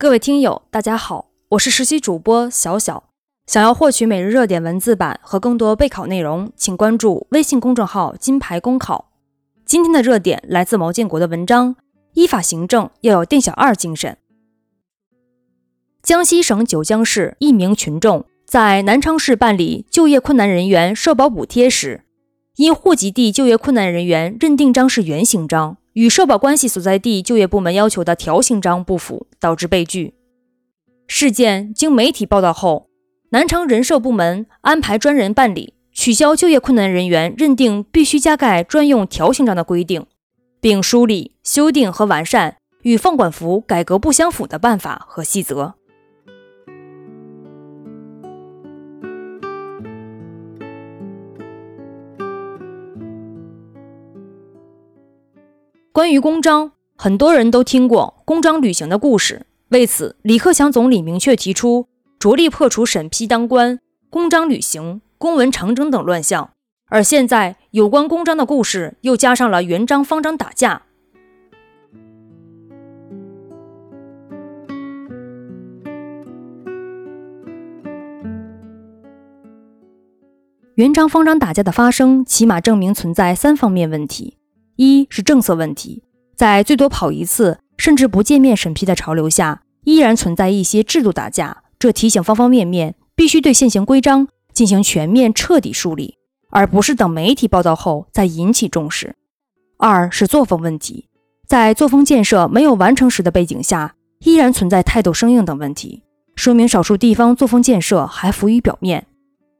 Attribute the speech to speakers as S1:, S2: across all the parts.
S1: 各位听友，大家好，我是实习主播小小。想要获取每日热点文字版和更多备考内容，请关注微信公众号“金牌公考”。今天的热点来自毛建国的文章：依法行政要有店小二精神。江西省九江市一名群众在南昌市办理就业困难人员社保补贴时，因户籍地就业困难人员认定章是原型章。与社保关系所在地就业部门要求的条形章不符，导致被拒。事件经媒体报道后，南昌人社部门安排专人办理，取消就业困难人员认定必须加盖专用条形章的规定，并梳理、修订和完善与放管服改革不相符的办法和细则。关于公章，很多人都听过公章旅行的故事。为此，李克强总理明确提出，着力破除审批当官、公章旅行、公文长征等乱象。而现在，有关公章的故事又加上了原章、方章打架。原章、方章打架的发生，起码证明存在三方面问题。一是政策问题，在最多跑一次甚至不见面审批的潮流下，依然存在一些制度打架。这提醒方方面面必须对现行规章进行全面彻底梳理，而不是等媒体报道后再引起重视。二是作风问题，在作风建设没有完成时的背景下，依然存在态度生硬等问题，说明少数地方作风建设还浮于表面。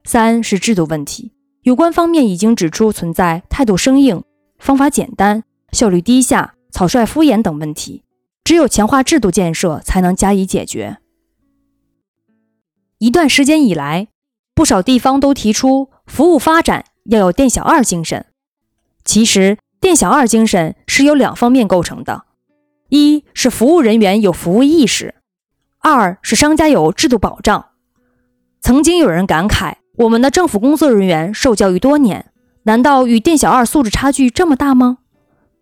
S1: 三是制度问题，有关方面已经指出存在态度生硬。方法简单、效率低下、草率敷衍等问题，只有强化制度建设才能加以解决。一段时间以来，不少地方都提出服务发展要有店小二精神。其实，店小二精神是由两方面构成的：一是服务人员有服务意识，二是商家有制度保障。曾经有人感慨，我们的政府工作人员受教育多年。难道与店小二素质差距这么大吗？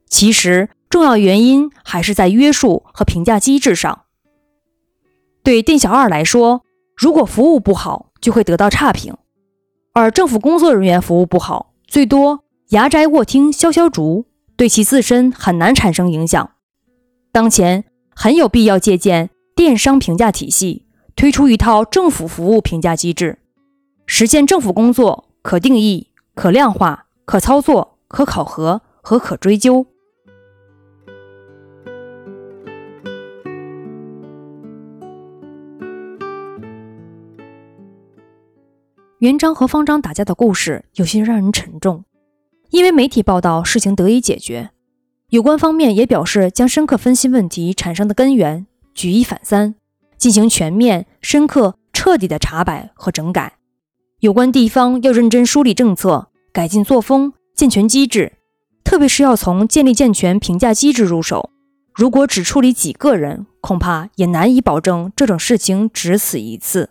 S1: 其实，重要原因还是在约束和评价机制上。对店小二来说，如果服务不好，就会得到差评；而政府工作人员服务不好，最多牙摘卧听消消竹，对其自身很难产生影响。当前很有必要借鉴电商评价体系，推出一套政府服务评价机制，实现政府工作可定义。可量化、可操作、可考核和可追究。元璋和方章打架的故事有些让人沉重，因为媒体报道事情得以解决，有关方面也表示将深刻分析问题产生的根源，举一反三，进行全面、深刻、彻底的查摆和整改。有关地方要认真梳理政策。改进作风，健全机制，特别是要从建立健全评价机制入手。如果只处理几个人，恐怕也难以保证这种事情只此一次。